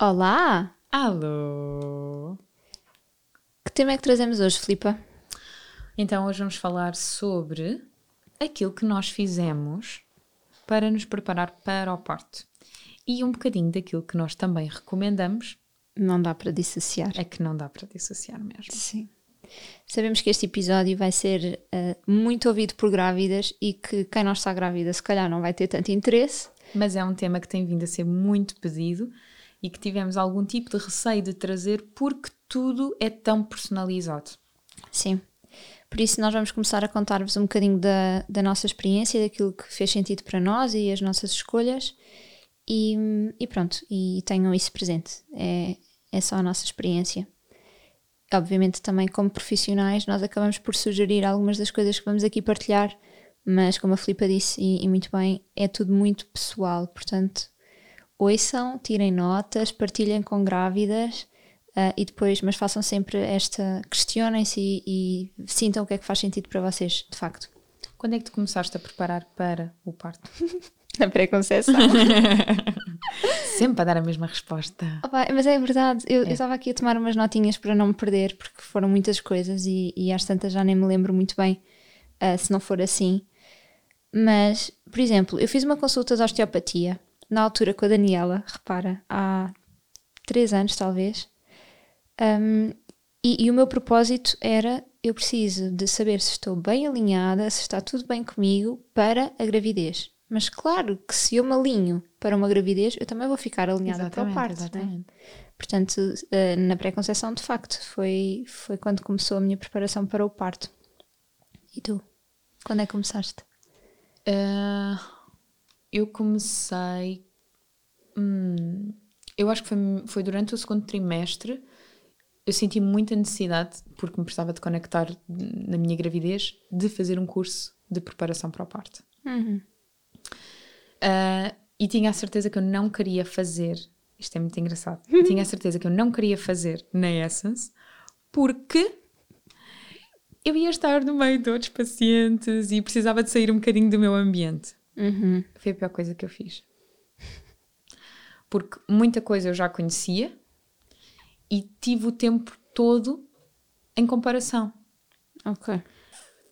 Olá! Alô! Que tema é que trazemos hoje, Filipa? Então, hoje vamos falar sobre aquilo que nós fizemos para nos preparar para o parto. E um bocadinho daquilo que nós também recomendamos. Não dá para dissociar. É que não dá para dissociar mesmo. Sim. Sabemos que este episódio vai ser uh, muito ouvido por grávidas e que quem não está grávida se calhar não vai ter tanto interesse. Mas é um tema que tem vindo a ser muito pedido e que tivemos algum tipo de receio de trazer porque tudo é tão personalizado. Sim. Por isso, nós vamos começar a contar-vos um bocadinho da, da nossa experiência, daquilo que fez sentido para nós e as nossas escolhas. E, e pronto, e tenham isso presente. É, é só a nossa experiência. Obviamente, também como profissionais, nós acabamos por sugerir algumas das coisas que vamos aqui partilhar, mas como a Filipa disse, e, e muito bem, é tudo muito pessoal. Portanto, ouçam, tirem notas, partilhem com grávidas Uh, e depois, mas façam sempre esta, questionem-se e, e, sintam o que é que faz sentido para vocês, de facto. Quando é que tu começaste a preparar para o parto? Na pré-conceição. sempre a dar a mesma resposta. Opa, mas é verdade, eu, é. eu, estava aqui a tomar umas notinhas para não me perder, porque foram muitas coisas e, e às tantas já nem me lembro muito bem uh, se não for assim. Mas, por exemplo, eu fiz uma consulta de osteopatia, na altura com a Daniela, repara, há três anos talvez, um, e, e, o meu propósito era: eu preciso de saber se estou bem alinhada, se está tudo bem comigo para a gravidez. Mas claro que se eu me alinho para uma gravidez, eu também vou ficar alinhada exatamente, para o parto. Né? Portanto, uh, na pré-conceição, de facto, foi, foi quando começou a minha preparação para o parto. E tu? Quando é que começaste? Uh, eu comecei. Hum, eu acho que foi, foi durante o segundo trimestre eu senti muita necessidade, porque me precisava de conectar na minha gravidez, de fazer um curso de preparação para o parto. Uhum. Uh, e tinha a certeza que eu não queria fazer, isto é muito engraçado, tinha a certeza que eu não queria fazer na Essence, porque eu ia estar no meio de outros pacientes e precisava de sair um bocadinho do meu ambiente. Uhum. Foi a pior coisa que eu fiz. Porque muita coisa eu já conhecia, e tive o tempo todo em comparação. Ok.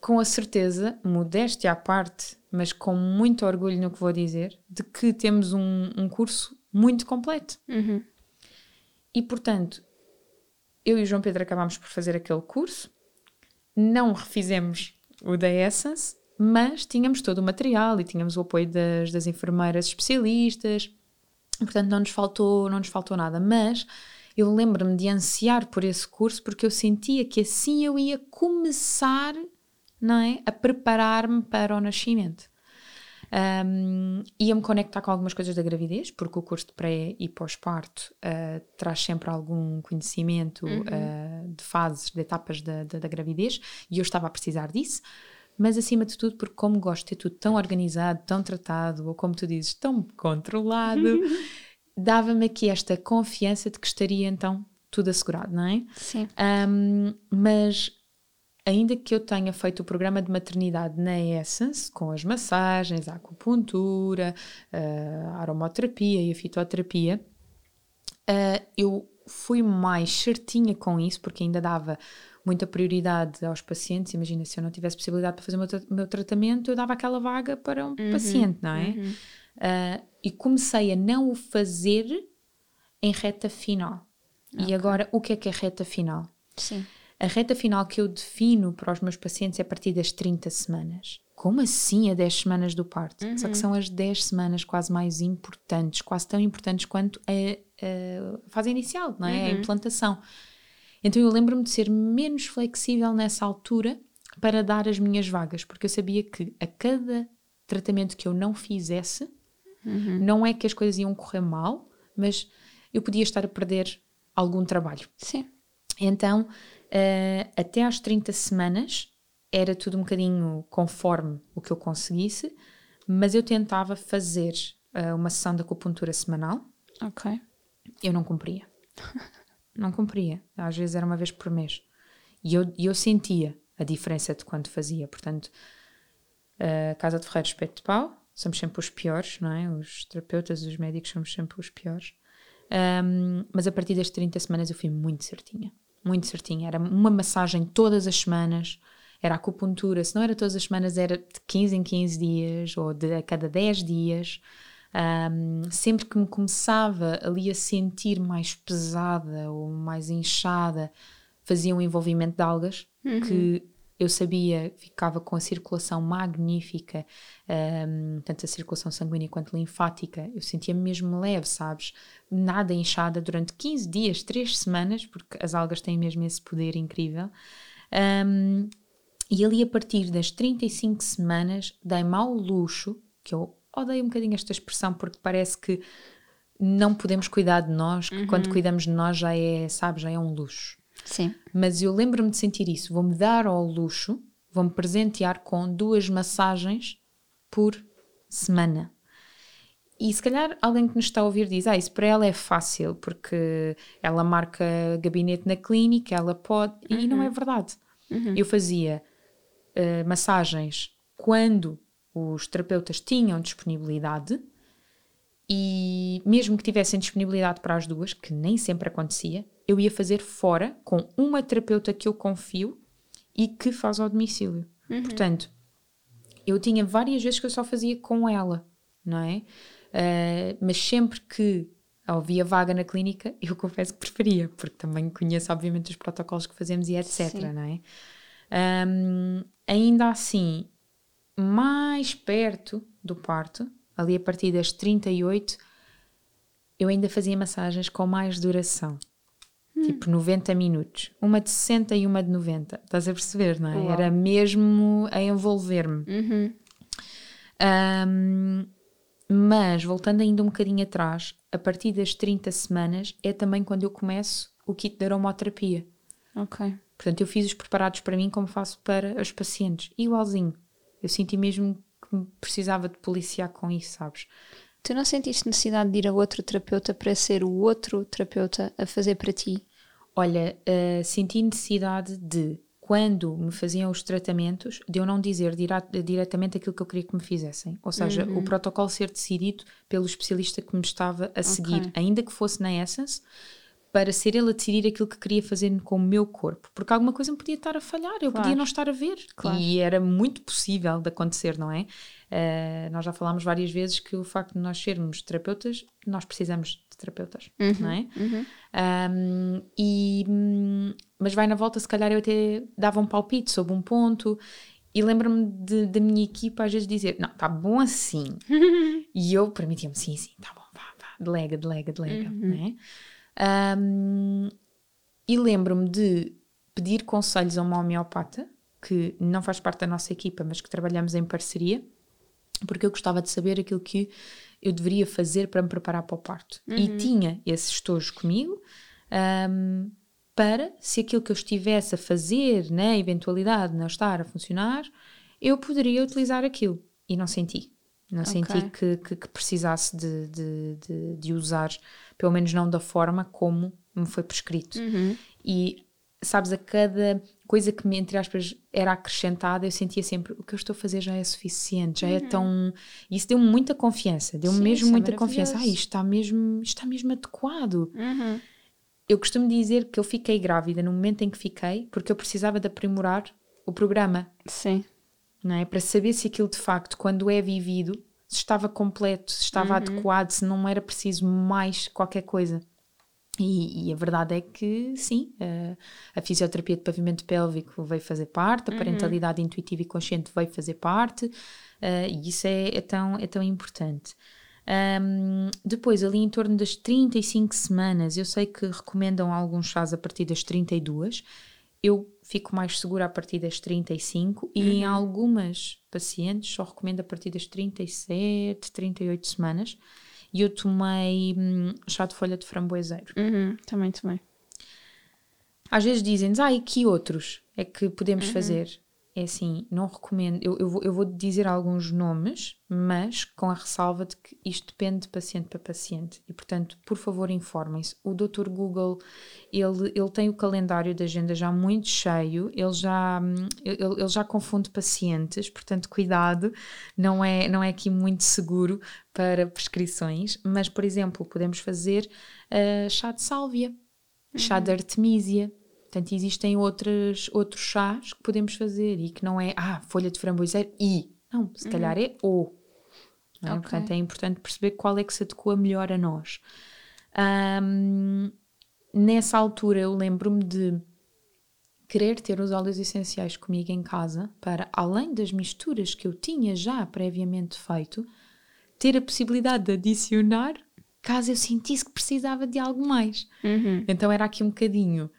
Com a certeza, modéstia à parte, mas com muito orgulho no que vou dizer, de que temos um, um curso muito completo. Uhum. E portanto, eu e o João Pedro acabámos por fazer aquele curso, não refizemos o da Essence, mas tínhamos todo o material e tínhamos o apoio das, das enfermeiras especialistas, portanto não nos faltou, não nos faltou nada, mas eu lembro-me de ansiar por esse curso porque eu sentia que assim eu ia começar não é, a preparar-me para o nascimento. Um, Ia-me conectar com algumas coisas da gravidez, porque o curso de pré e pós-parto uh, traz sempre algum conhecimento uhum. uh, de fases, de etapas da, da, da, gravidez, e eu estava a precisar disso. Mas acima de tudo, porque como gosto de ter tudo tão organizado, tão tratado, ou como tu dizes, tão controlado, dava-me aqui esta confiança de que estaria então tudo assegurado, não é? Sim. Um, mas ainda que eu tenha feito o programa de maternidade na Essence, com as massagens, a acupuntura, a aromoterapia e a fitoterapia, uh, eu fui mais certinha com isso, porque ainda dava muita prioridade aos pacientes. Imagina, se eu não tivesse possibilidade para fazer o meu, tra meu tratamento, eu dava aquela vaga para um uhum, paciente, não é? Uhum. Uh, e comecei a não o fazer em reta final. Okay. E agora, o que é que é reta final? Sim. A reta final que eu defino para os meus pacientes é a partir das 30 semanas. Como assim a 10 semanas do parto? Uhum. Só que são as 10 semanas quase mais importantes, quase tão importantes quanto a, a fase inicial, não é? Uhum. A implantação. Então eu lembro-me de ser menos flexível nessa altura para dar as minhas vagas, porque eu sabia que a cada tratamento que eu não fizesse, uhum. não é que as coisas iam correr mal, mas eu podia estar a perder algum trabalho. Sim. Então, uh, até às 30 semanas, era tudo um bocadinho conforme o que eu conseguisse, mas eu tentava fazer uh, uma sessão de acupuntura semanal. Ok. Eu não cumpria. não cumpria. Às vezes era uma vez por mês. E eu, eu sentia a diferença de quando fazia. Portanto, a Casa de Ferreiros Espeto de Pau, somos sempre os piores, não é? Os terapeutas, os médicos somos sempre os piores. Um, mas a partir das 30 semanas eu fui muito certinha. Muito certinha. Era uma massagem todas as semanas era acupuntura, se não era todas as semanas, era de 15 em 15 dias ou de a cada 10 dias. Um, sempre que me começava ali a sentir mais pesada ou mais inchada, fazia um envolvimento de algas uhum. que eu sabia ficava com a circulação magnífica, um, tanto a circulação sanguínea quanto linfática. Eu sentia-me mesmo leve, sabes? Nada inchada durante 15 dias, 3 semanas, porque as algas têm mesmo esse poder incrível. Um, e ali, a partir das 35 semanas, dei-me ao luxo, que eu odeio um bocadinho esta expressão porque parece que não podemos cuidar de nós, que uhum. quando cuidamos de nós já é, sabe, já é um luxo. Sim. Mas eu lembro-me de sentir isso. Vou-me dar ao luxo, vou-me presentear com duas massagens por semana. E se calhar alguém que nos está a ouvir diz: Ah, isso para ela é fácil, porque ela marca gabinete na clínica, ela pode. Uhum. E não uhum. é verdade. Uhum. Eu fazia uh, massagens quando os terapeutas tinham disponibilidade e mesmo que tivessem disponibilidade para as duas, que nem sempre acontecia, eu ia fazer fora com uma terapeuta que eu confio e que faz ao domicílio. Uhum. Portanto, eu tinha várias vezes que eu só fazia com ela, não é? Uh, mas sempre que havia vaga na clínica, eu confesso que preferia, porque também conheço, obviamente, os protocolos que fazemos e etc, Sim. não é? Um, ainda assim, mais perto do parto, ali a partir das 38, eu ainda fazia massagens com mais duração. Hum. Tipo 90 minutos. Uma de 60 e uma de 90. Estás a perceber, não é? Uau. Era mesmo a envolver-me. Uhum. Um, mas, voltando ainda um bocadinho atrás, a partir das 30 semanas é também quando eu começo o kit de aromaterapia. Ok. Portanto, eu fiz os preparados para mim como faço para os pacientes. Igualzinho. Eu senti mesmo que precisava de policiar com isso, sabes? Tu não sentiste necessidade de ir a outro terapeuta para ser o outro terapeuta a fazer para ti? Olha, uh, senti necessidade de, quando me faziam os tratamentos, de eu não dizer diretamente aquilo que eu queria que me fizessem. Ou seja, uhum. o protocolo ser decidido pelo especialista que me estava a seguir, okay. ainda que fosse na Essence para ser ele a decidir aquilo que queria fazer com o meu corpo, porque alguma coisa me podia estar a falhar, eu claro. podia não estar a ver, claro. e era muito possível de acontecer, não é? Uh, nós já falámos várias vezes que o facto de nós sermos terapeutas, nós precisamos de terapeutas, uhum, não é? Uhum. Um, e, mas vai na volta, se calhar eu até dava um palpite sobre um ponto e lembro-me da minha equipa às vezes dizer: Não, está bom assim. e eu permitia-me: Sim, sim, está bom, vá, vá, delega, delega, delega. Uhum. Não é? Um, e lembro-me de pedir conselhos a uma homeopata, que não faz parte da nossa equipa, mas que trabalhamos em parceria, porque eu gostava de saber aquilo que eu deveria fazer para me preparar para o parto. Uhum. E tinha esse estojo comigo um, para, se aquilo que eu estivesse a fazer, na né, eventualidade de não estar a funcionar, eu poderia utilizar aquilo. E não senti. Não okay. senti que, que, que precisasse de, de, de, de usar pelo menos não da forma como me foi prescrito. Uhum. E sabes, a cada coisa que me, entre aspas, era acrescentada, eu sentia sempre o que eu estou a fazer já é suficiente, já é uhum. é tão. Isso deu-me muita confiança, deu-me mesmo é muita é confiança. Ah, isto está mesmo, está mesmo adequado. Uhum. Eu costumo dizer que eu fiquei grávida no momento em que fiquei, porque eu precisava de aprimorar o programa. Sim. Não é? Para saber se aquilo de facto, quando é vivido, se estava completo, se estava uhum. adequado, se não era preciso mais qualquer coisa. E, e a verdade é que sim, a, a fisioterapia de pavimento pélvico veio fazer parte, a uhum. parentalidade uhum. intuitiva e consciente veio fazer parte, uh, e isso é, é, tão, é tão importante. Um, depois, ali em torno das 35 semanas, eu sei que recomendam alguns chás a partir das 32. Eu fico mais segura a partir das 35 e em uhum. algumas pacientes só recomendo a partir das 37, 38 semanas. E eu tomei hum, chá de folha de framboeseiro. Uhum, também tomei. Às vezes dizem-nos, ah, e que outros é que podemos uhum. fazer? É assim, não recomendo. Eu, eu, vou, eu vou dizer alguns nomes, mas com a ressalva de que isto depende de paciente para paciente. E, portanto, por favor, informem-se. O Dr. Google, ele, ele tem o calendário da agenda já muito cheio, ele já, ele, ele já confunde pacientes, portanto, cuidado, não é, não é aqui muito seguro para prescrições. Mas, por exemplo, podemos fazer uh, chá de sálvia, chá de uhum. artemisia Portanto, existem outros, outros chás que podemos fazer e que não é, ah, folha de framboiseiro e. Não, se uhum. calhar é ou. É? Okay. Portanto, é importante perceber qual é que se adequa melhor a nós. Um, nessa altura, eu lembro-me de querer ter os óleos essenciais comigo em casa para, além das misturas que eu tinha já previamente feito, ter a possibilidade de adicionar caso eu sentisse que precisava de algo mais. Uhum. Então era aqui um bocadinho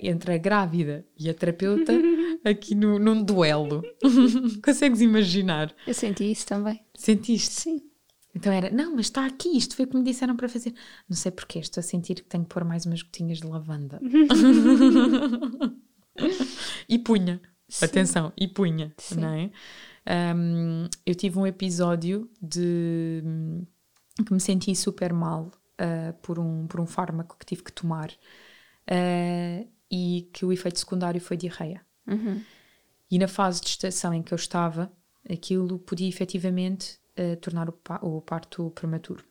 entre a grávida e a terapeuta aqui no, num duelo. Consegues imaginar? Eu senti isso também. Sentiste? Sim. Então era, não, mas está aqui, isto foi o que me disseram para fazer. Não sei porquê, estou a sentir que tenho que pôr mais umas gotinhas de lavanda. e punha, Sim. atenção, e punha, Sim. não é? Um, eu tive um episódio de que me senti super mal uh, por, um, por um fármaco que tive que tomar uh, e que o efeito secundário foi diarreia. Uhum. E na fase de gestação em que eu estava, aquilo podia efetivamente uh, tornar o, pa o, parto prematuro.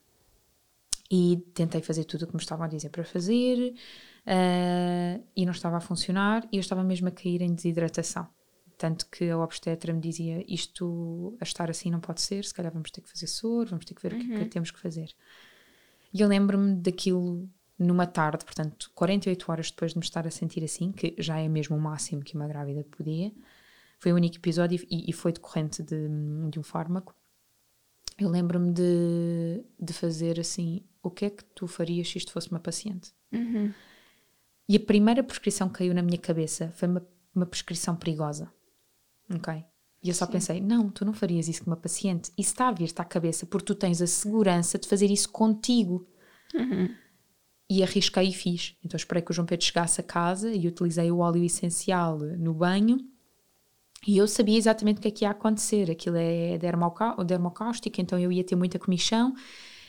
E tentei fazer tudo o que me estavam a dizer para fazer uh, e não estava a funcionar e eu estava mesmo a cair em desidratação. Tanto que a obstetra me dizia: Isto a estar assim não pode ser, se calhar vamos ter que fazer soro, vamos ter que ver uhum. o que, é que uhum. temos que fazer. E eu lembro-me daquilo numa tarde, portanto, 48 horas depois de me estar a sentir assim, que já é mesmo o máximo que uma grávida podia, foi o único episódio e, e foi decorrente de, de um fármaco. Eu lembro-me de, de fazer assim: o que é que tu farias se isto fosse uma paciente? Uhum. E a primeira prescrição que caiu na minha cabeça foi uma, uma prescrição perigosa. Ok? E eu só Sim. pensei: não, tu não farias isso com uma paciente. Isso está a vir-te à cabeça porque tu tens a segurança de fazer isso contigo. Uhum e arrisquei e fiz. Então esperei que o João Pedro chegasse a casa e utilizei o óleo essencial no banho e eu sabia exatamente o que é que ia acontecer. Aquilo é dermocáustico, então eu ia ter muita comichão.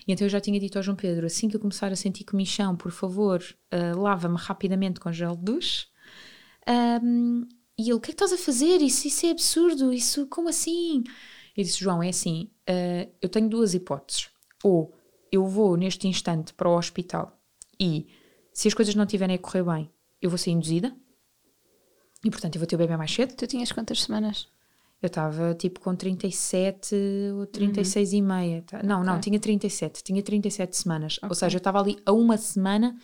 E então eu já tinha dito ao João Pedro: assim que eu começar a sentir comichão, por favor, uh, lava-me rapidamente com gel de duche. Um, e ele: o que é que estás a fazer? Isso, isso é absurdo, isso, como assim? Eu disse: João, é assim, uh, eu tenho duas hipóteses. Ou eu vou neste instante para o hospital e se as coisas não estiverem a correr bem, eu vou ser induzida. E portanto eu vou ter o bebê mais cedo. Tu tinhas quantas semanas? Eu estava tipo com 37 ou 36 uhum. e meia. Tá? Não, okay. não, tinha 37. Tinha 37 semanas. Okay. Ou seja, eu estava ali a uma semana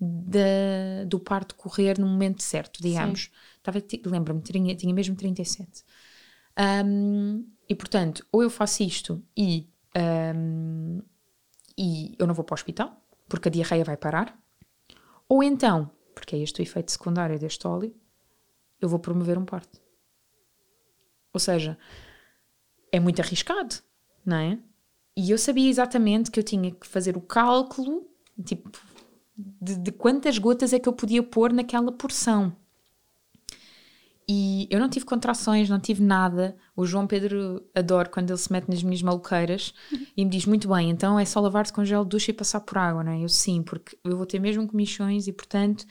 de, do parto correr no momento certo, digamos. Lembro-me, tinha, tinha mesmo 37. Um, e portanto, ou eu faço isto e, um, e eu não vou para o hospital, porque a diarreia vai parar, ou então, porque é este o efeito secundário deste óleo, eu vou promover um parto. Ou seja, é muito arriscado, não é? E eu sabia exatamente que eu tinha que fazer o cálculo, tipo, de, de quantas gotas é que eu podia pôr naquela porção. E eu não tive contrações, não tive nada. O João Pedro adora quando ele se mete nas minhas maluqueiras e me diz: Muito bem, então é só lavar-se com gel de ducha e passar por água, não é? Eu sim, porque eu vou ter mesmo comichões e portanto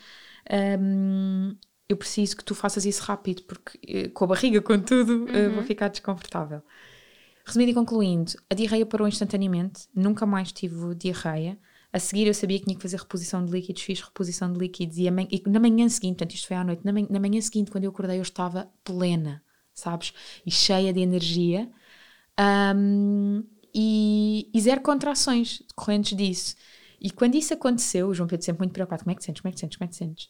hum, eu preciso que tu faças isso rápido, porque eh, com a barriga, com tudo, eh, uhum. vou ficar desconfortável. Resumindo e concluindo, a diarreia parou instantaneamente, nunca mais tive diarreia. A seguir eu sabia que tinha que fazer reposição de líquidos, fiz reposição de líquidos e, manhã, e na manhã seguinte, portanto isto foi à noite, na manhã, na manhã seguinte quando eu acordei eu estava plena, sabes? E cheia de energia um, e, e, zero contrações decorrentes disso. E quando isso aconteceu, o João Pedro sempre muito preocupado, como é que te sentes, como é que te sentes, como é que te sentes?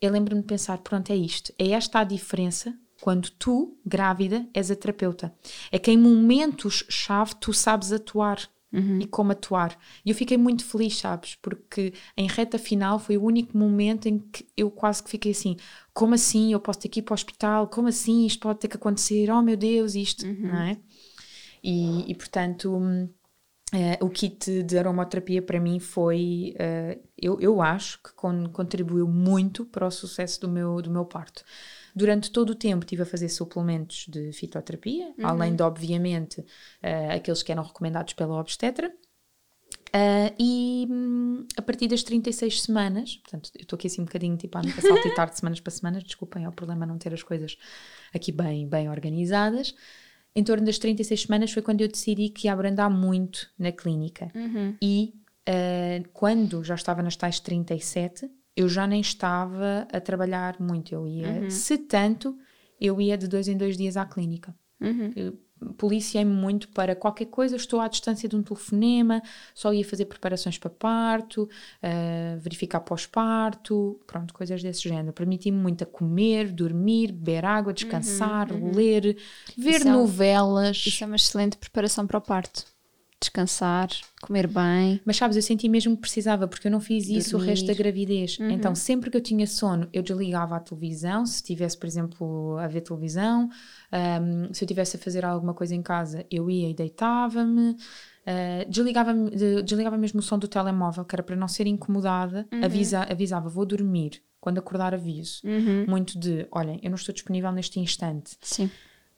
Eu lembro-me de pensar, pronto, é isto, é esta a diferença quando tu, grávida, és a terapeuta. É que em momentos-chave tu sabes atuar uhum. e como atuar. E eu fiquei muito feliz, sabes? Porque em reta final foi o único momento em que eu quase que fiquei assim: como assim eu posso ter que ir para o hospital? Como assim isto pode ter que acontecer? Oh meu Deus, isto, uhum. não é? E, e portanto. Uh, o kit de aromaterapia para mim foi, uh, eu, eu acho que con contribuiu muito para o sucesso do meu, do meu parto. Durante todo o tempo estive a fazer suplementos de fitoterapia, uhum. além de, obviamente, uh, aqueles que eram recomendados pela obstetra. e um, a partir das 36 semanas, portanto, eu estou aqui assim um bocadinho tipo a saltitar de semanas para semanas, desculpem, é o problema não ter as coisas aqui bem, bem organizadas em torno das 36 semanas foi quando eu decidi que ia abrandar muito na clínica. Uhum. E uh, quando já estava nas tais 37, eu já nem estava a trabalhar muito. Eu ia, uhum. se tanto, eu ia de dois em dois dias à clínica. Uhum policiei-me muito para qualquer coisa, estou à distância de um telefonema, só ia fazer preparações para parto, uh, verificar pós-parto, pronto, coisas desse género. Permiti-me muito a comer, dormir, beber água, descansar, uhum, uhum. ler, ver isso novelas. É, isso é uma excelente preparação para o parto descansar, comer bem. Mas sabes, eu senti mesmo que precisava, porque eu não fiz isso Dormir. o resto da gravidez. Uhum. Então, sempre que eu tinha sono, eu desligava a televisão, se tivesse, por exemplo, a ver televisão, um, se eu tivesse a fazer alguma coisa em casa, eu ia e deitava-me. Uh, desligava, desligava mesmo o som do telemóvel, que era para não ser incomodada, uhum. avisa, avisava, vou dormir. Quando acordar, aviso. Uhum. Muito de, olhem, eu não estou disponível neste instante. Sim.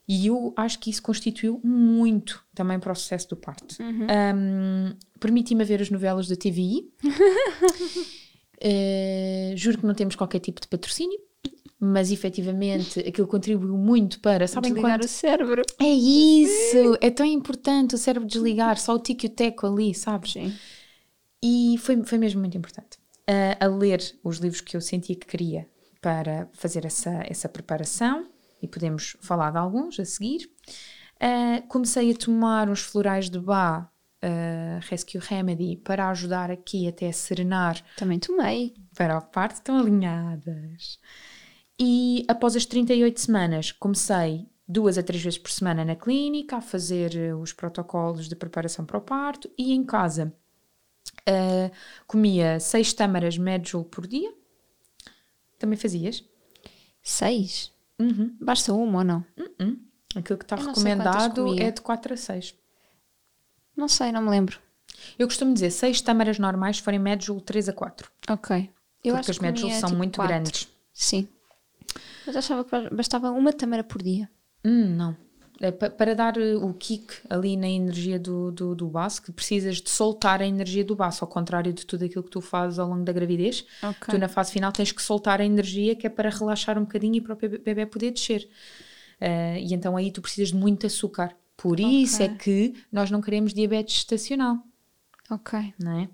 E eu acho que isso constituiu muito também para o sucesso do parto. Uhum. Um, Permiti-me ver as novelas da TVI. uh, eh, juro que não temos qualquer tipo de patrocínio, mas efetivamente aquilo contribuiu muito para. Sabem desligar quanto? o cérebro. É isso! É tão importante o cérebro desligar, só o tico e o teco ali, sabes? Sim. E foi, foi mesmo muito importante. Uh, a ler os livros que eu sentia que queria para fazer essa, essa preparação e podemos falar de alguns a seguir. Uh, comecei a tomar uns florais de Bá uh, Rescue Remedy para ajudar aqui até a serenar. Também tomei. Para a parte estão alinhadas. E após as 38 semanas comecei duas a três vezes por semana na clínica a fazer os protocolos de preparação para o parto e em casa uh, comia seis tâmaras Medjool por dia. Também fazias? Seis? Uhum. Basta uma ou não? Uhum. Aquilo que está recomendado é de 4 a 6. Não sei, não me lembro. Eu costumo dizer 6 tâmaras normais forem Medjool 3 a 4. Ok. Eu porque as Medjool são tipo muito 4. grandes. Sim. Mas achava que bastava uma tâmara por dia. Hum, não. É para dar eh, o kick ali na energia do, do, do baço, que precisas de soltar a energia do baço, ao contrário de tudo aquilo que tu fazes ao longo da gravidez. Okay. Tu na fase final tens que soltar a energia que é para relaxar um bocadinho e para o bebê poder descer. Uh, e então aí tu precisas de muito açúcar. Por okay. isso é que nós não queremos diabetes estacional. Ok. Não é?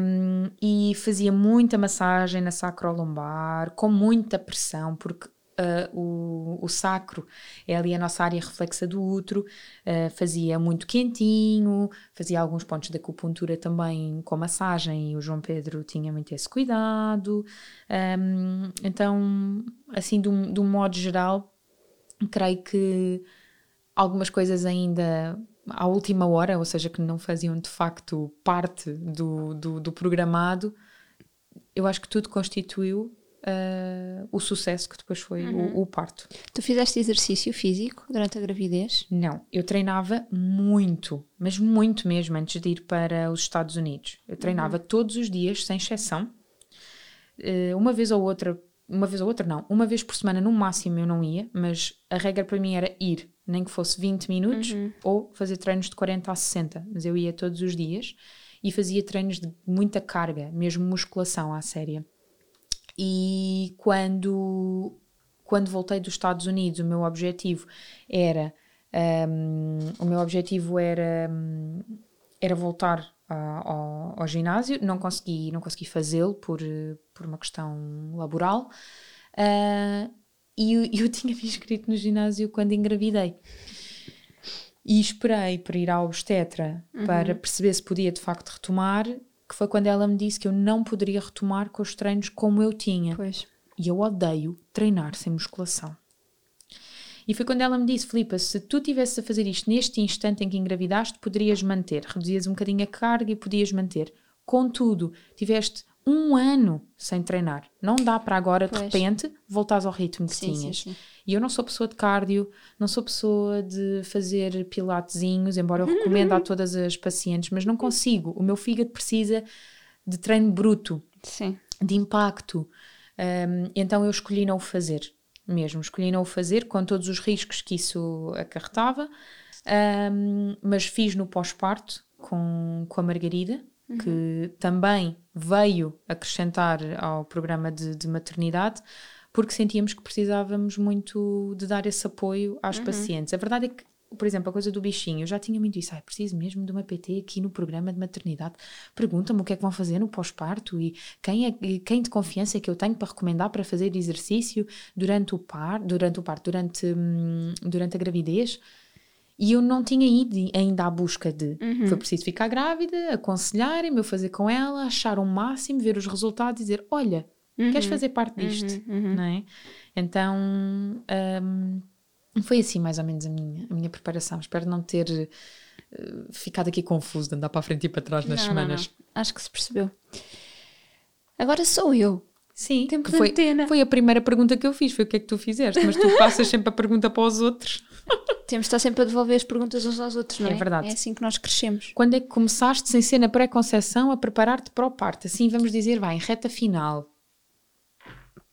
Um, e fazia muita massagem na sacrolombar, com muita pressão, porque Uh, o, o, sacro é ali a nossa área reflexa do útero, uh, fazia muito quentinho, fazia alguns pontos de acupuntura também com massagem e o João Pedro tinha muito esse cuidado. Um, então, assim, de um, de um modo geral, creio que algumas coisas ainda à última hora, ou seja, que não faziam de facto parte do, do, do programado, eu acho que tudo constituiu uh, o sucesso que depois foi uhum. o, o, parto. Tu fizeste exercício físico durante a gravidez? Não, eu treinava muito, mas muito mesmo antes de ir para os Estados Unidos. Eu treinava uhum. todos os dias, sem exceção. Uh, uma vez ou outra, uma vez ou outra não, uma vez por semana no máximo eu não ia, mas a regra para mim era ir, nem que fosse 20 minutos uhum. ou fazer treinos de 40 a 60, mas eu ia todos os dias e fazia treinos de muita carga, mesmo musculação à séria. E quando, quando voltei dos Estados Unidos, o meu objetivo era um, o meu objetivo era, um, era voltar ao, ao, ginásio. Não consegui, não consegui fazê-lo por, por uma questão laboral. Uh, e eu, eu tinha me inscrito no ginásio quando engravidei. E esperei para ir à obstetra uhum. para perceber se podia de facto retomar que foi quando ela me disse que eu não poderia retomar com os treinos como eu tinha. Pois. E eu odeio treinar sem musculação. E foi quando ela me disse: Filipa, se tu tivesses a fazer isto neste instante em que engravidaste, poderias manter. Reduzias um bocadinho a carga e podias manter. Contudo, tiveste um ano sem treinar. Não dá para agora, pois. de repente, voltares ao ritmo que sim, tinhas. Sim, sim. E eu não sou pessoa de cardio, não sou pessoa de fazer pilatezinhos, embora eu recomendo a todas as pacientes, mas não consigo. O meu fígado precisa de treino bruto, de impacto. Um, então eu escolhi não o fazer mesmo. Escolhi não o fazer com todos os riscos que isso acarretava, um, mas fiz no pós-parto com, com a Margarida, uhum. que também veio acrescentar ao programa de, de, maternidade, porque sentíamos que precisávamos muito de dar esse apoio às uhum. pacientes. A verdade é que por exemplo, a coisa do bichinho, eu já tinha muito isso, preciso mesmo de uma PT aqui no programa de maternidade. Pergunta-me o que é que vão fazer no pós-parto e quem é quem de confiança é que eu tenho para recomendar para fazer exercício durante o par, durante o parto, durante, hum, durante a gravidez. E eu não tinha ido ainda à busca de. Uhum. Foi preciso ficar grávida, aconselharem-me, eu fazer com ela, achar o um máximo, ver os resultados e dizer: Olha, uhum. queres fazer parte disto? Uhum. uhum. Não é? Então. Um, foi assim mais ou menos a minha, a minha preparação. Espero não ter uh, ficado aqui confuso de andar para a frente e para trás nas não, semanas. Não, não. Acho que se percebeu. Agora sou eu. Sim, Tempo foi, foi a primeira pergunta que eu fiz, foi o que é que tu fizeste, mas tu passas sempre a pergunta para os outros. Temos de estar sempre a devolver as perguntas uns aos outros, não é? É verdade. É assim que nós crescemos. Quando é que começaste, sem ser na pré-conceição, a preparar-te para o parto? Assim, vamos dizer, vai, em reta final.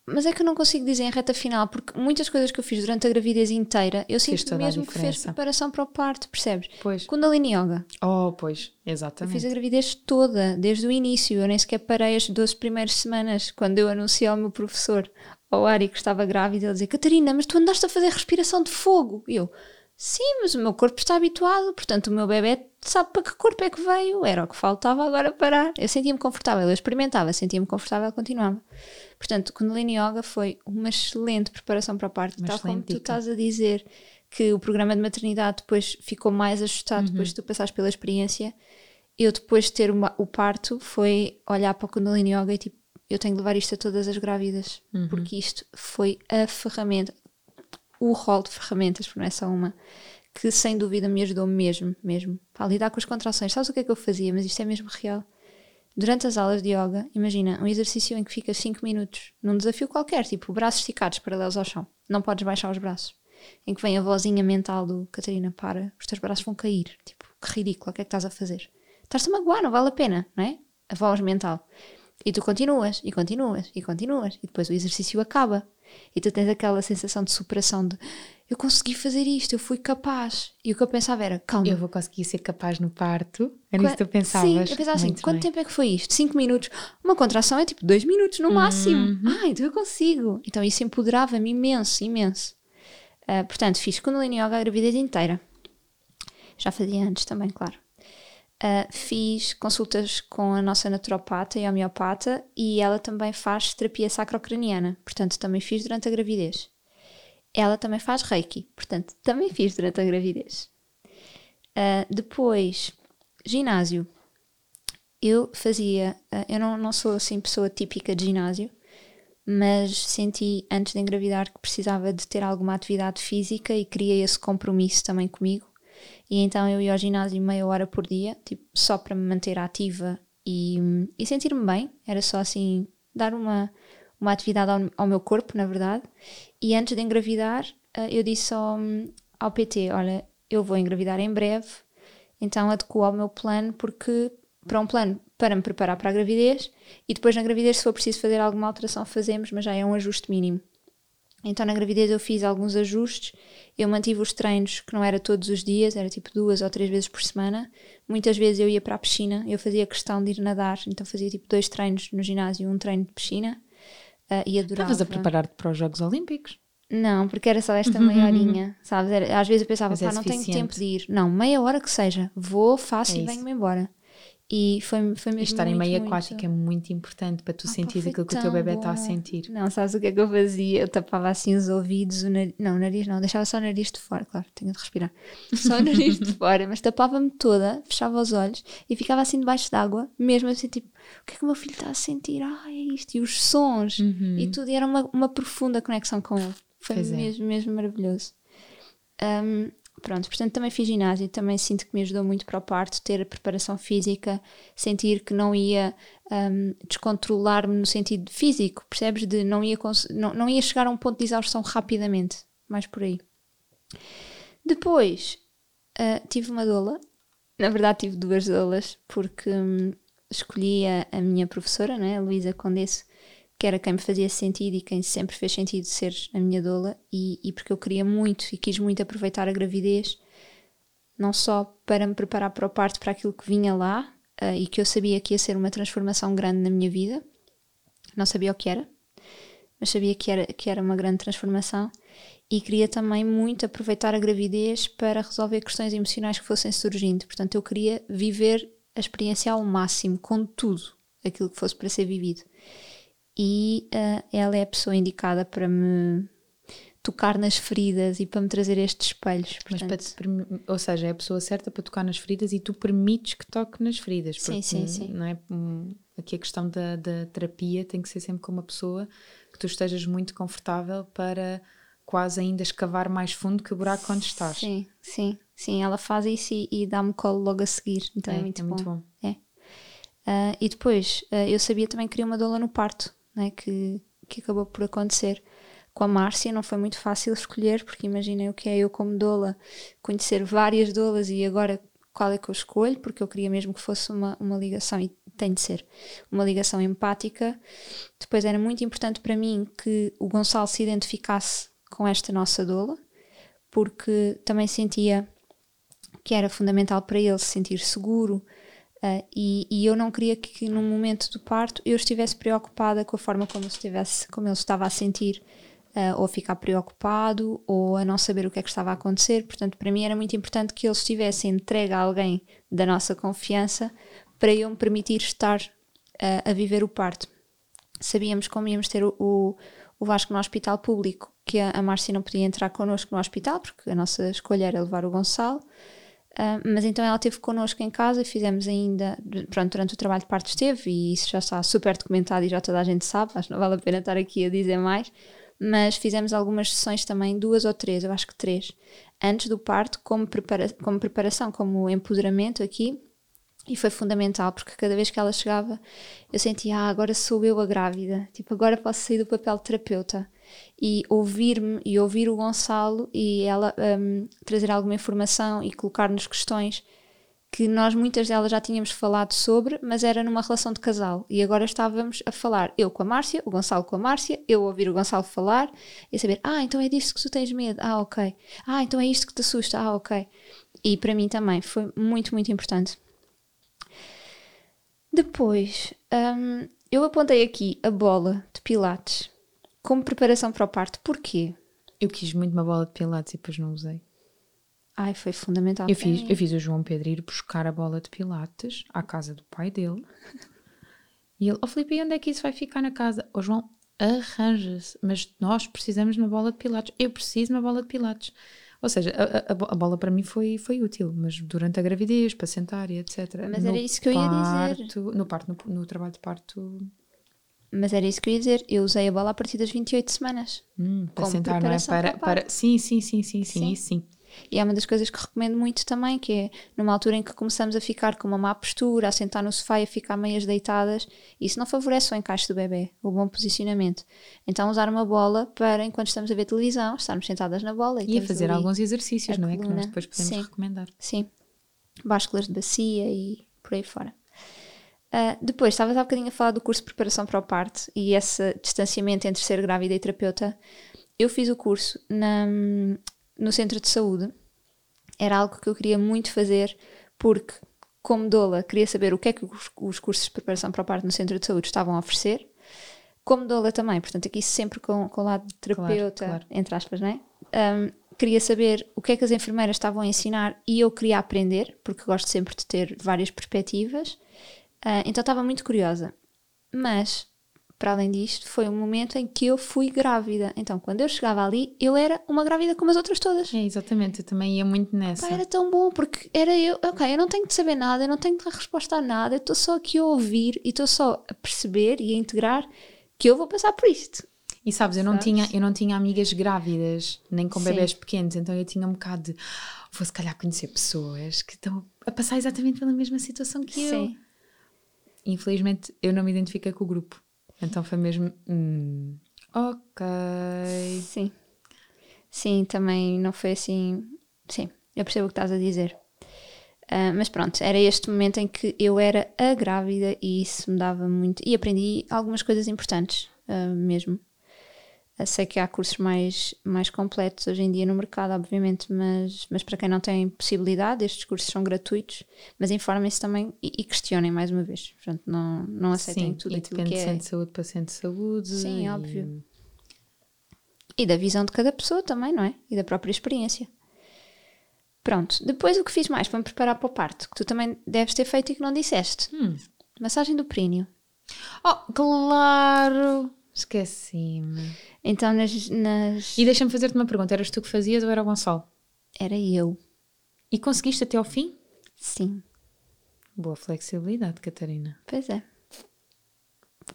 Mas é que eu não consigo dizer em reta final, porque muitas coisas que eu fiz durante a gravidez inteira, eu sinto mesmo que fez preparação para o parto, percebes? Pois. Kundalini Yoga. Oh, pois, exatamente. Eu fiz a gravidez toda, desde o início. Eu nem sequer parei as 12 primeiras semanas, quando eu anunciei ao meu professor, ao Ari, que estava grávida, ele dizia: Catarina, mas tu andaste a fazer respiração de fogo. E eu, sim, mas o meu corpo está habituado, portanto o meu bebê sabe para que corpo é que veio, era o que faltava agora parar. Eu sentia-me confortável, eu experimentava, sentia-me confortável, continuava. Portanto, Kundalini Yoga foi uma excelente preparação para a parte, uma tal como dica. tu estás a dizer que o programa de maternidade depois ficou mais ajustado uhum. depois de tu passares pela experiência. Eu depois de ter uma, o parto foi olhar para o Kundalini Yoga e tipo, eu tenho de levar isto a todas as grávidas, uhum. porque isto foi a ferramenta, o rol de ferramentas, porque não é só uma, que sem dúvida me ajudou mesmo, mesmo, para lidar com as contrações. Sabes o que é que eu fazia? Mas isto é mesmo real Durante as aulas de yoga, imagina um exercício em que ficas 5 minutos num desafio qualquer, tipo braços esticados paralelos ao chão. Não podes baixar os braços. Em que vem a vozinha mental do Catarina, para, os teus braços vão cair. Tipo, que ridículo, o que é que estás a fazer? Estás-te a magoar, não vale a pena, não é? A voz mental. E tu continuas, e continuas, e continuas, e depois o exercício acaba. E tu tens aquela sensação de superação de eu consegui fazer isto, eu fui capaz. E o que eu pensava era, calma. Eu vou conseguir ser capaz no parto. Era Qu isso que tu pensavas. Sim, eu pensava assim, Muito quanto bem. tempo é que foi isto? Cinco minutos? Uma contração é tipo dois minutos no máximo. Uhum. Ah, então eu consigo. Então isso empoderava-me imenso, imenso. Uh, portanto, fiz Kundalini Yoga a gravidez inteira. Já fazia antes também, claro. Uh, fiz consultas com a nossa naturopata e homeopata e ela também faz terapia sacrocraniana. Portanto, também fiz durante a gravidez ela também faz reiki, portanto, também fiz durante a gravidez. Uh, depois, ginásio. Eu fazia, uh, eu não, não sou assim pessoa típica de ginásio, mas senti antes de engravidar que precisava de ter alguma atividade física e queria esse compromisso também comigo. E então eu ia ao ginásio meia hora por dia, tipo, só para me manter ativa e, e sentir-me bem. Era só assim, dar uma, uma atividade ao, ao, meu corpo, na verdade. E antes de engravidar, uh, eu disse ao, ao PT: Olha, eu vou engravidar em breve, então adequo ao meu plano, porque para um plano para me preparar para a gravidez e depois na gravidez, se for preciso fazer alguma alteração, fazemos, mas já é um ajuste mínimo. Então na gravidez eu fiz alguns ajustes, eu mantive os treinos que não era todos os dias, era tipo duas ou três vezes por semana. Muitas vezes eu ia para a piscina, eu fazia questão de ir nadar, então fazia tipo dois treinos no ginásio, um treino de piscina. Uh, e adorava. Estavas a preparar-te para os Jogos Olímpicos? Não, porque era só esta meia horinha, sabes? Era, às vezes eu pensava, pá, é não tenho tempo de ir. Não, meia hora que seja. Vou, faço é e venho-me embora. E foi, foi mesmo. E estar muito, em meio muito... aquático é muito importante para tu ah, sentir aquilo que o teu bebê está a sentir. Não, sabes o que é que eu fazia? Eu tapava assim os ouvidos, o nariz. Não, o nariz não, deixava só o nariz de fora, claro, tenho de respirar. Só o nariz de fora, mas tapava-me toda, fechava os olhos e ficava assim debaixo d'água, mesmo assim, tipo, o que é que o meu filho está a sentir? Ah, é isto. E os sons uhum. e tudo. E era uma, uma profunda conexão com ele. Foi pois mesmo, é. mesmo maravilhoso. Um, pronto, portanto também fiz ginásio, também sinto que me ajudou muito para o parto, ter a preparação física, sentir que não ia um, descontrolar-me no sentido físico, percebes? De não ia, não, não ia chegar a um ponto de exaustão rapidamente, mais por aí. Depois uh, tive uma doula, na verdade tive duas doulas, porque um, escolhi a, a, minha professora, né, a Luísa Condesse, que era quem me fazia sentido e quem sempre fez sentido ser a minha doula, e, e porque eu queria muito e quis muito aproveitar a gravidez, não só para me preparar para o parto, para aquilo que vinha lá, uh, e que eu sabia que ia ser uma transformação grande na minha vida, não sabia o que era, mas sabia que era, que era uma grande transformação, e queria também muito aproveitar a gravidez para resolver questões emocionais que fossem surgindo. Portanto, eu queria viver a experiência ao máximo, com tudo aquilo que fosse para ser vivido e uh, ela é a pessoa indicada para me tocar nas feridas e para me trazer estes espelhos. Portanto... Ou seja, é a pessoa certa para tocar nas feridas e tu permites que toque nas feridas. Sim, sim, sim. Não é, hum, aqui a questão da, da terapia tem que ser sempre com uma pessoa que tu estejas muito confortável para quase ainda escavar mais fundo que o buraco onde estás. Sim, sim, sim. Ela faz isso e, e dá-me colo logo a seguir. Então é, é muito, é bom. muito bom. É. Uh, e depois, uh, eu sabia também que queria uma doula no parto né, que, que acabou por acontecer. Com a Márcia não foi muito fácil escolher, porque imaginem o que é eu como doula, conhecer várias doulas e agora qual é que eu escolho, porque eu queria mesmo que fosse uma, uma ligação, e tem de ser, uma ligação empática. Depois era muito importante para mim que o Gonçalo se identificasse com esta nossa doula, porque também sentia que era fundamental para ele se sentir seguro, Uh, e, e, eu não queria que no momento do parto eu estivesse preocupada com a forma como, estivesse, como ele estava a sentir, uh, ou a ficar preocupado, ou a não saber o que é que estava a acontecer. Portanto, para mim era muito importante que ele estivesse entregue a alguém da nossa confiança para eu me permitir estar uh, a viver o parto. Sabíamos como íamos ter o, o, o Vasco no hospital público, que a, a Márcia não podia entrar connosco no hospital, porque a nossa escolha era levar o Gonçalo. Uh, mas então ela esteve connosco em casa e fizemos ainda, pronto, durante o trabalho de parte esteve, e isso já está super documentado e já toda a gente sabe, acho que não vale a pena estar aqui a dizer mais, mas fizemos algumas sessões também, duas ou três, eu acho que três, antes do parto, como, prepara como preparação, como empoderamento aqui, e foi fundamental, porque cada vez que ela chegava, eu sentia, ah, agora sou eu a grávida, tipo, agora posso sair do papel de terapeuta e ouvir-me e ouvir o Gonçalo e ela um, trazer alguma informação e colocar-nos questões que nós muitas delas já tínhamos falado sobre, mas era numa relação de casal. E agora estávamos a falar, eu com a Márcia, o Gonçalo com a Márcia, eu ouvir o Gonçalo falar e saber, ah, então é disto que tu tens medo, ah, ok. Ah, então é isto que te assusta, ah, ok. E para mim também foi muito, muito importante. Depois, um, eu apontei aqui a bola de Pilates como preparação para o parto. Porquê? Eu quis muito uma bola de pilates e depois não usei. Ai, foi fundamental. Eu fiz, eu fiz o João Pedro ir buscar a bola de pilates à casa do pai dele. E ele, ó oh, Filipe, onde é que isso vai ficar na casa? Ó oh, João, arranja-se, mas nós precisamos de uma bola de pilates. Eu preciso de uma bola de pilates. Ou seja, a, a, a, bola para mim foi, foi útil, mas durante a gravidez, para sentar e etc. Mas no era isso que eu ia parto, dizer. No parto, no, no trabalho de parto, mas era isso que eu ia dizer. Eu usei a bola a partir das 28 semanas. Hum, para sentar, não é? Para, para, Sim, sim, sim, sim, sim, sim, isso sim. E é uma das coisas que recomendo muito também, que é numa altura em que começamos a ficar com uma má postura, a sentar no sofá e a ficar meias deitadas, isso não favorece o encaixe do bebê, o bom posicionamento. Então usar uma bola para, enquanto estamos a ver televisão, estarmos sentadas na bola. E, e a fazer alguns exercícios, não é? Que nós depois podemos sim, recomendar. Sim. Básculas de bacia e por aí fora. Uh, depois, estavas há bocadinho a falar do curso de preparação para o parto e esse distanciamento entre ser grávida e terapeuta. Eu fiz o curso na, no centro de saúde. Era algo que eu queria muito fazer porque, como doula, queria saber o que é que os, os cursos de preparação para o parto no centro de saúde estavam a oferecer. Como doula também, portanto, aqui sempre com, com o lado de terapeuta, claro, claro. entre aspas, não é? Um, queria saber o que é que as enfermeiras estavam a ensinar e eu queria aprender, porque gosto sempre de ter várias perspectivas. Uh, então estava muito curiosa. Mas, para além disto, foi um momento em que eu fui grávida. Então, quando eu chegava ali, eu era uma grávida como as outras todas. É, exatamente, eu também ia muito nessa. Pá, era tão bom, porque era eu, ok, eu não tenho de saber nada, eu não tenho de dar resposta a nada, eu estou só aqui a ouvir e estou só a perceber e a integrar que eu vou passar por isto. E sabes, eu não, tinha, eu não tinha amigas grávidas, nem com Sim. bebés pequenos, então eu tinha um bocado de vou se calhar conhecer pessoas que estão a passar exatamente pela mesma situação que Sim. eu. Infelizmente eu não me identifiquei com o grupo. Então foi mesmo. Hum, ok. Sim. Sim, também não foi assim. Sim, eu percebo o que estás a dizer. Uh, mas pronto, era este momento em que eu era a grávida e isso me dava muito. E aprendi algumas coisas importantes uh, mesmo. Sei que há cursos mais, mais completos hoje em dia no mercado, obviamente, mas, mas para quem não tem possibilidade, estes cursos são gratuitos, mas informem-se também e, e, questionem mais uma vez. Portanto, não, não aceitem Sim, tudo e aquilo depende que é. de saúde, paciente de saúde. Sim, e... óbvio. E da visão de cada pessoa também, não é? E da própria experiência. Pronto, depois o que fiz mais foi me preparar para o parto, que tu também deves ter feito e que não disseste. Hum. Massagem do períneo. Oh, claro! Esqueci-me. Então, nas, nas... E deixa-me fazer-te uma pergunta: eras tu que fazias ou era o Gonçalo? Era eu. E conseguiste até ao fim? Sim. Boa flexibilidade, Catarina. Pois é.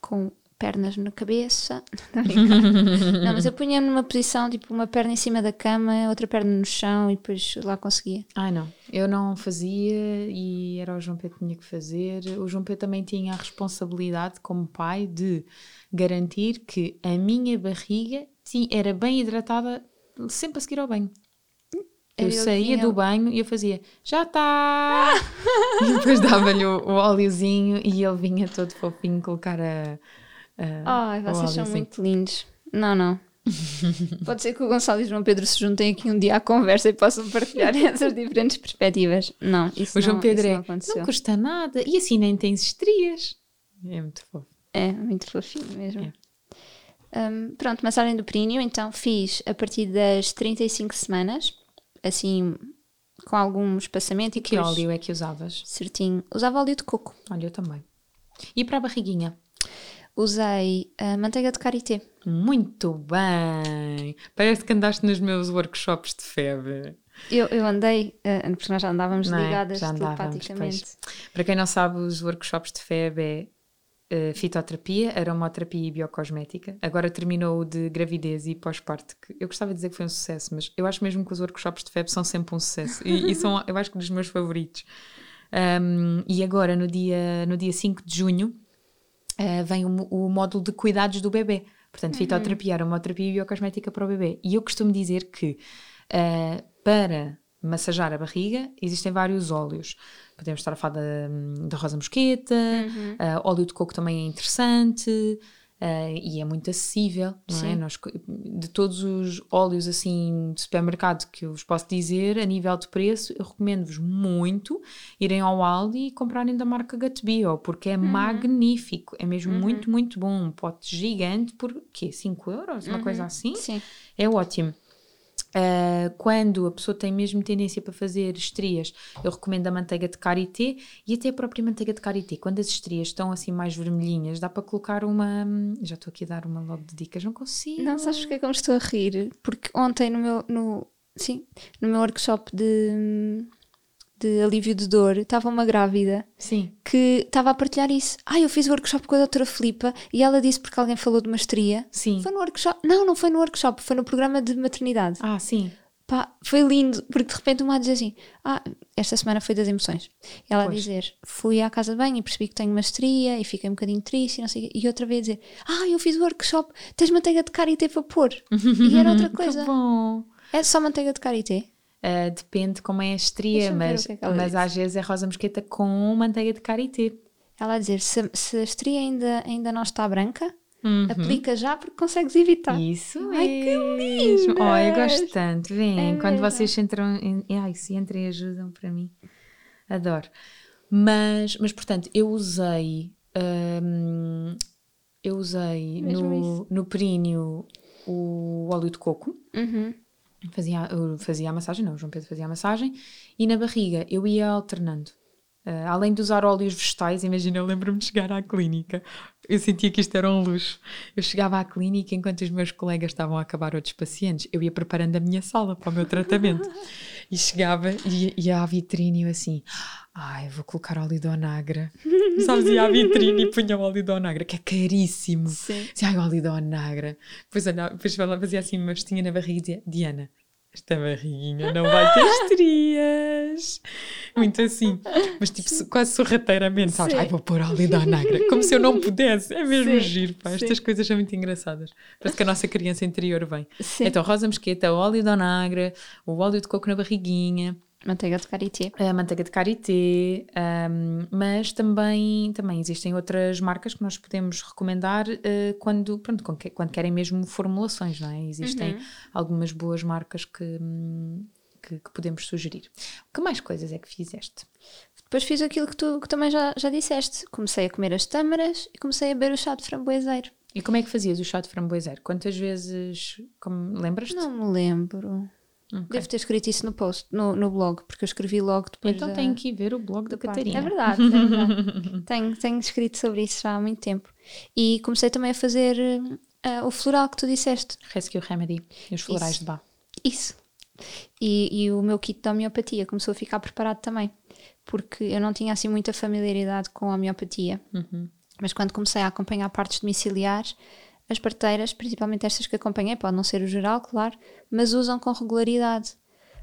Com pernas na cabeça. Não, mas eu punha-me numa posição, tipo, uma perna em cima da cama, outra perna no chão e depois lá conseguia. Ai não, eu não fazia e era o João Pedro que tinha que fazer. O João Pedro também tinha a responsabilidade, como pai, de garantir que a minha barriga era bem hidratada sempre a seguir ao banho. Eu, eu saía do banho e eu fazia, já está! e depois dava-lhe o, o óleozinho e ele vinha todo fofinho colocar a, Uh, Ai, vocês são assim. muito lindos. Não, não. Pode ser que o Gonçalo e o João Pedro se juntem aqui um dia à conversa e possam partilhar essas diferentes perspectivas. Não, isso o João não, Pedro é, não, não, custa nada. E assim nem tens estrias. É muito fofo. É, muito fofinho mesmo. É. Um, pronto, massagem do períneo, então fiz a partir das 35 semanas, assim, com algum espaçamento. E que óleo é que usavas? Certinho. Usava óleo de coco. Olha, eu também. E para a barriguinha? Usei a manteiga de karité. Muito bem! Parece que andaste nos meus workshops de febre. Eu, eu andei, uh, porque nós já andávamos é? ligadas já telepaticamente. Para quem não sabe, os workshops de FEB é uh, fitoterapia, aromaterapia e biocosmética. Agora terminou o de gravidez e pós-parto, que eu gostava de dizer que foi um sucesso, mas eu acho mesmo que os workshops de FEB são sempre um sucesso e, e são, eu acho que, dos meus favoritos. Um, e agora, no dia, no dia 5 de junho, uh, vem o, o, módulo de cuidados do bebê. Portanto, uhum. fitoterapia, aromaterapia e biocosmética para o bebê. E eu costumo dizer que uh, para massajar a barriga existem vários óleos. Podemos estar a falar da, rosa mosqueta, uhum. uh, óleo de coco também é interessante. Uh, e é muito acessível, não é? Nós, de todos os óleos assim de supermercado que eu vos posso dizer, a nível de preço, eu recomendo-vos muito irem ao Aldi e comprarem da marca Gut Bio, porque é uhum. magnífico, é mesmo uhum. muito, muito bom. Um pote gigante por quê? 5 euros? Uma uhum. coisa assim? Sim. É ótimo. Uh, quando a pessoa tem mesmo tendência para fazer estrias, eu recomendo a manteiga de karité e até a própria manteiga de karité. Quando as estrias estão assim mais vermelhinhas, dá para colocar uma. Já estou aqui a dar uma logo de dicas, não consigo. Não, sabes porque é que eu estou a rir? Porque ontem no meu, no, sim, no meu workshop de de alívio de dor, estava uma grávida Sim. que estava a partilhar isso. Ah, eu fiz o workshop com a doutora Filipa e ela disse porque alguém falou de uma estria. Sim. Foi no workshop? Não, não foi no workshop, foi no programa de maternidade. Ah, sim. Pá, foi lindo, porque de repente uma diz assim: Ah, esta semana foi das emoções. Ela a dizer: Fui à casa de banho e percebi que tenho uma estria e fiquei um bocadinho triste e não sei E outra vez dizer: Ah, eu fiz o workshop, tens manteiga de karité para pôr. e era outra coisa. que bom. É só manteiga de karité? Uh, depende como é a estria, mas, é mas às vezes é rosa mosqueta com manteiga de karité. Ela a dizer, se, se a estria ainda, ainda não está branca, uhum. aplica já porque consegues evitar. Isso Ai, mesmo. que lindo! Oh, eu gosto tanto. Vem, é quando mesmo. vocês entram, em, ai, se entrem e ajudam para mim. Adoro. Mas, mas portanto, eu usei... Um, eu usei no, no períneo o óleo de coco. Uhum Fazia, eu fazia a massagem, não, o João Pedro fazia a massagem, e na barriga eu ia alternando. Uh, além de usar óleos vegetais, imagina, eu lembro-me de chegar à clínica, eu sentia que isto era um luxo. Eu chegava à clínica enquanto os meus colegas estavam a acabar outros pacientes, eu ia preparando a minha sala para o meu tratamento. E chegava e ia à vitrine e eu assim, ai, vou colocar óleo de onagra. Sabes, ia à vitrine e punha o óleo de onagra, que é caríssimo. Sim. Dizia, ai, óleo de onagra. Depois, olhava, depois fazia assim uma vestinha na barriga e dizia, Diana, esta barriguinha não vai ter estrias. Muito assim. Mas tipo, Sim. quase sorrateiramente, sabes? Ai, vou pôr óleo da nagra. Como se eu não pudesse. É mesmo Sim. giro, pá. Estas Sim. coisas são muito engraçadas. Parece que a nossa criança interior vem. Então, rosa mosqueta, óleo da nagra, o óleo de coco na barriguinha. Manteiga de karité. A manteiga de karité, um, mas também, também existem outras marcas que nós podemos recomendar uh, quando, pronto, quando querem mesmo formulações, não é? Existem uhum. algumas boas marcas que, que, que, podemos sugerir. Que mais coisas é que fizeste? Depois fiz aquilo que tu que também já, já disseste. Comecei a comer as tâmaras e comecei a beber o chá de framboeseiro. E como é que fazias o chá de framboeseiro? Quantas vezes, como, lembras-te? Não me lembro. Okay. Devo ter escrito isso no post, no, no blog, porque eu escrevi logo depois. Então da, tenho que ir ver o blog da Catarina. É verdade, é verdade. tenho, tenho escrito sobre isso já há muito tempo. E comecei também a fazer uh, o floral que tu disseste. Rescue Remedy e os florais isso. de Bá. Isso. E, e o meu kit da homeopatia começou a ficar preparado também, porque eu não tinha assim muita familiaridade com a homeopatia. Uhum. Mas quando comecei a acompanhar partes domiciliares, as parteiras, principalmente estas que acompanhei, pode não ser o geral, claro, mas usam com regularidade.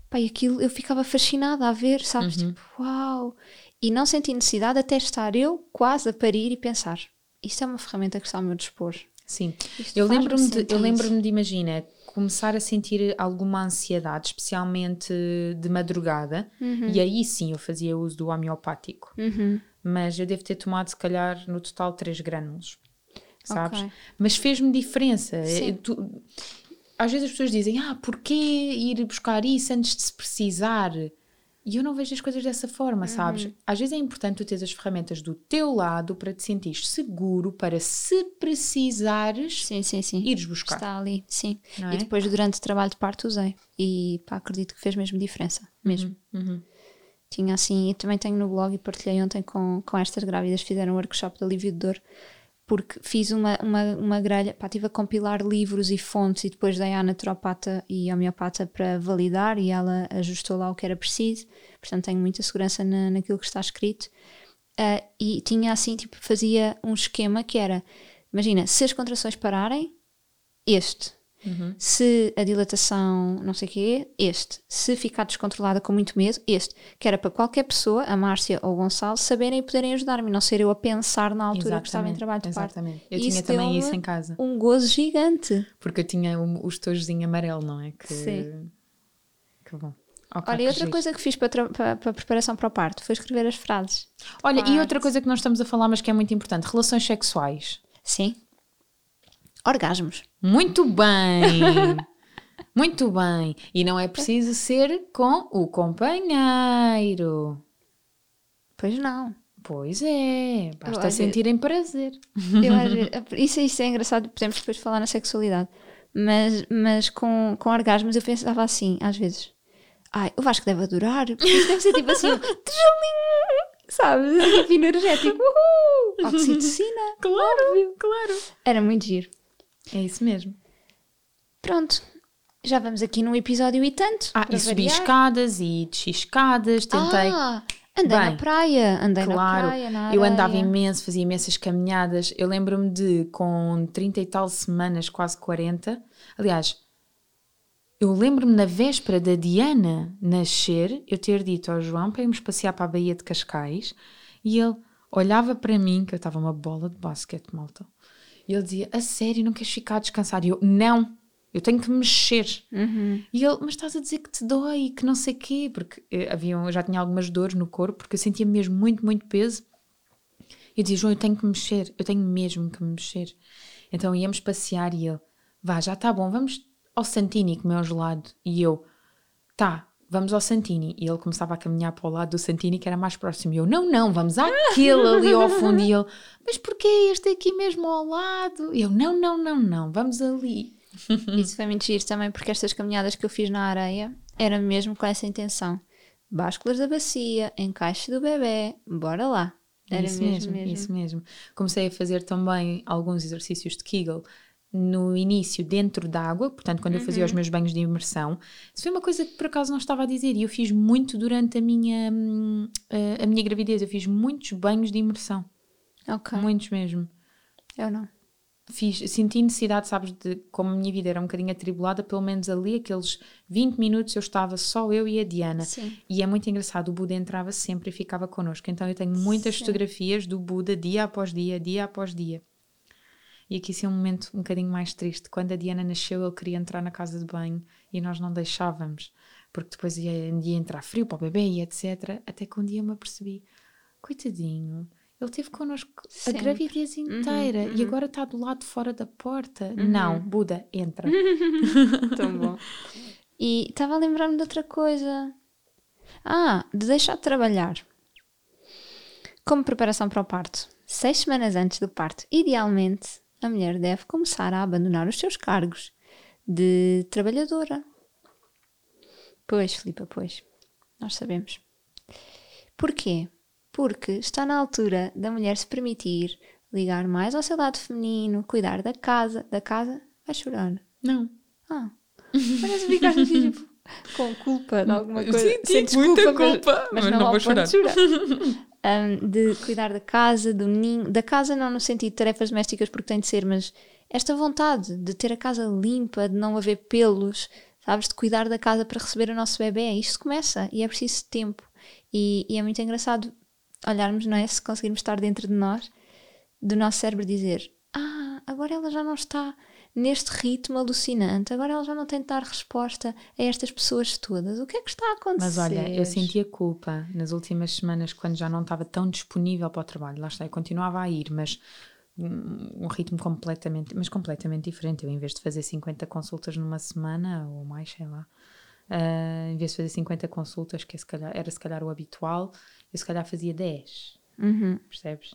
Pai, aquilo eu ficava fascinada a ver, sabes? Uhum. Tipo, uau! E não senti necessidade até estar eu quase a parir e pensar: isto é uma ferramenta que está ao meu dispor. Sim, isto eu lembro-me de, eu lembro de, imagina, começar a sentir alguma ansiedade, especialmente de madrugada, uhum. e aí sim eu fazia uso do homeopático. Uhum. Mas eu devo ter tomado, se calhar, no total 3 grânulos sabes? Okay. Mas fez-me diferença. Eh, tu, às vezes as pessoas dizem, ah, porquê ir buscar isso antes de se precisar? E eu não vejo as coisas dessa forma, uhum. sabes? Às vezes é importante tu teres as ferramentas do teu lado para te sentir seguro, para se precisares, sim, sim, sim. ires buscar. Está ali, sim. E é? depois, durante o trabalho de parto, usei. E pá, acredito que fez mesmo diferença. Mesmo. Uhum. Uhum. Tinha assim, e também tenho no blog e partilhei ontem com, com estas grávidas, fizeram um workshop de alívio de dor porque fiz uma, uma, uma grelha, pá, estive a compilar livros e fontes e depois dei à naturopata e homeopata para validar e ela ajustou lá o que era preciso, portanto tenho muita segurança na, naquilo que está escrito. Uh, e tinha assim, tipo, fazia um esquema que era, imagina, se as contrações pararem, este. Uhum. Se a dilatação, não sei o quê, este. Se ficar descontrolada com muito medo, este. Que era para qualquer pessoa, a Márcia ou o Gonçalo, saberem e poderem ajudar-me, não ser eu a pensar na altura exatamente, que estava em trabalho de parto. Exatamente. Eu tinha também isso em casa. Um gozo gigante. Porque eu tinha o, o estojozinho amarelo, não é? Que, Sim. Que bom. Okay, Olha, e outra coisa que fiz para, para, para, a preparação para o parto foi escrever as frases. Olha, e outra coisa que nós estamos a falar, mas que é muito importante: relações sexuais. Sim. Orgasmos. Muito bem! Muito bem. E não é preciso ser com o companheiro. Pois não. Pois é, basta sentirem prazer. Eu, isso, isso é engraçado, podemos depois falar na sexualidade. Mas, mas com, com orgasmos eu pensava assim, às vezes. Ai, o Vasco deve adorar, porque isso deve ser tipo assim, sabe? Tipo energético, uhul! Oxitocina. Claro, óbvio. claro. Era muito giro. É isso mesmo. Pronto. Já vamos aqui num episódio e tanto. Ah, e subi escadas e desci escadas, tentei. Ah, andei Bem, na praia, andei claro, na praia. Na eu andava imenso, fazia imensas caminhadas. Eu lembro-me de, com 30 e tal semanas, quase 40. Aliás, eu lembro-me na véspera da Diana nascer, eu ter dito ao João para irmos passear para a Baía de Cascais e ele olhava para mim, que eu estava uma bola de basquete, malta. E ele dizia: A sério, não queres ficar descansado? E eu: Não, eu tenho que mexer. Uhum. E ele: Mas estás a dizer que te dói, que não sei o quê, porque eh, havia, eu já tinha algumas dores no corpo, porque eu sentia mesmo muito, muito peso. E eu dizia: João, eu tenho que mexer, eu tenho mesmo que mexer. Então íamos passear e ele: Vá, já está bom, vamos ao Santini comer um gelado. E eu: Tá, vamos ao Santini. E ele começava a caminhar para o lado do Santini, que era mais próximo. E eu, não, não, vamos àquele ali ao fundo. E ele, mas porquê este aqui mesmo ao lado? E eu, não, não, não, não, vamos ali. Isso foi muito giro também, porque estas caminhadas que eu fiz na areia era mesmo com essa intenção. Básculas da bacia, encaixe do bebê, bora lá. Era isso mesmo, mesmo, mesmo, Isso mesmo. Comecei a fazer também alguns exercícios de Kegel no início dentro d'água, portanto, quando uhum. eu fazia os uhum. meus banhos de imersão. Isso foi uma coisa que por acaso não estava a dizer e eu fiz muito durante a minha, hum, a, a minha gravidez. Eu fiz muitos banhos de imersão. Ok. Muitos mesmo. Eu não. Fiz, senti necessidade, sabes, de como a minha vida era um bocadinho atribulada, pelo menos ali, aqueles 20 minutos eu estava só eu e a Diana. Sim. E é muito engraçado, o Buda entrava sempre e ficava connosco. Então eu tenho muitas Sim. fotografias do Buda dia após dia, dia após dia. E aqui sim é um momento um bocadinho mais triste. Quando a Diana nasceu, ele queria entrar na casa de banho e nós não deixávamos, porque depois ia, ia entrar frio para o bebê e etc. Até que um dia me apercebi, coitadinho, ele teve connosco Sempre. a gravidez uhum, inteira uhum, uhum. e agora está do lado de fora da porta. Uhum. Não, Buda, entra. Tão bom. E estava a lembrar-me de outra coisa. Ah, de deixar de trabalhar. Como preparação para o parto. Seis semanas antes do parto, idealmente, a mulher deve começar a abandonar os seus cargos de trabalhadora. Pois, Filipa, pois. Nós sabemos. Porquê? Porque está na altura da mulher se permitir ligar mais ao seu lado feminino, cuidar da casa. Da casa? Vai chorar. Não. Ah. Parece ficar tipo, com culpa de alguma coisa. Sim, sim muita culpa. Mas, mas, mas não, não vou chorar. chorar. um, de cuidar da casa, do ninho, da casa não no sentido de tarefas domésticas porque tem de ser, mas esta vontade de ter a casa limpa, de não haver pelos, sabes, de cuidar da casa para receber o nosso bebê, isto começa e é preciso tempo. E, e é muito engraçado olharmos, não é? Se conseguirmos estar dentro de nós, do nosso cérebro dizer: Ah, agora ela já não está neste ritmo alucinante. Agora ela já não tem de dar resposta a estas pessoas todas. O que é que está a acontecer? Mas olha, eu sentia culpa nas últimas semanas quando já não estava tão disponível para o trabalho. Lá está, eu continuava a ir, mas um ritmo completamente, mas completamente diferente. Eu, em vez de fazer 50 consultas numa semana ou mais, sei lá, uh, em vez de fazer 50 consultas, que é, se calhar, era se calhar o habitual, eu se calhar fazia 10. Uhum. Percebes?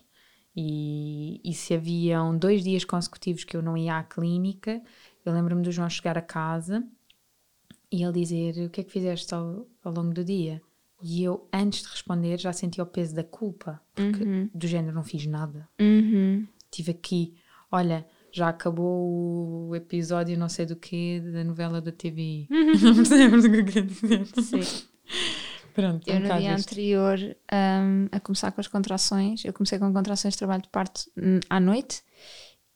E, e se haviam dois dias consecutivos que eu não ia à clínica, eu lembro-me do João chegar a casa e ele dizer: O que é que fizeste ao, ao longo do dia? E eu, antes de responder, já sentia o peso da culpa, porque uhum. do género não fiz nada. Uhum. Tive aqui, olha, já acabou o episódio não sei do que da novela da TV. Uhum. não percebes o que eu quero dizer? Sim. Pronto, eu no dia anterior um, a começar com as contrações, eu comecei com contrações de trabalho de parto hum, à noite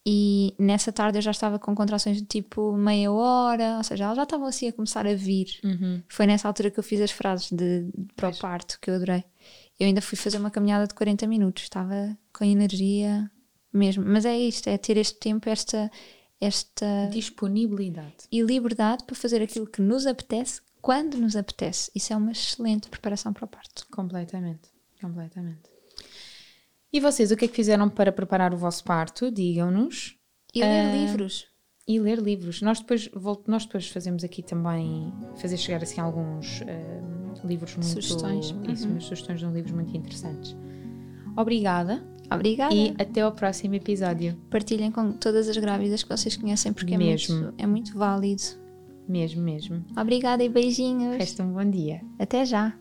e nessa tarde eu já estava com contrações de tipo meia hora, ou seja, elas já estavam assim a começar a vir. Uhum. Foi nessa altura que eu fiz as frases de, de para o parto que eu adorei. Eu ainda fui fazer uma caminhada de 40 minutos, estava com energia mesmo. Mas é isto, é ter este tempo, esta, esta disponibilidade e liberdade para fazer aquilo que nos apetece quando nos apetece. Isso é uma excelente preparação para o parto. Completamente, completamente. E vocês, o que é que fizeram para preparar o vosso parto? Digam-nos. E ler uh, livros. E ler livros. Nós depois, nós depois fazemos aqui também, fazer chegar assim alguns uh, livros muito... Sugestões. Isso, uhum. sugestões de livros muito interessantes. Obrigada. Obrigada. E até ao próximo episódio. Partilhem com todas as grávidas que vocês conhecem, porque mesmo. É, muito, é muito válido. Mesmo, mesmo. Obrigada e beijinhos. Resta um bom dia. Até já.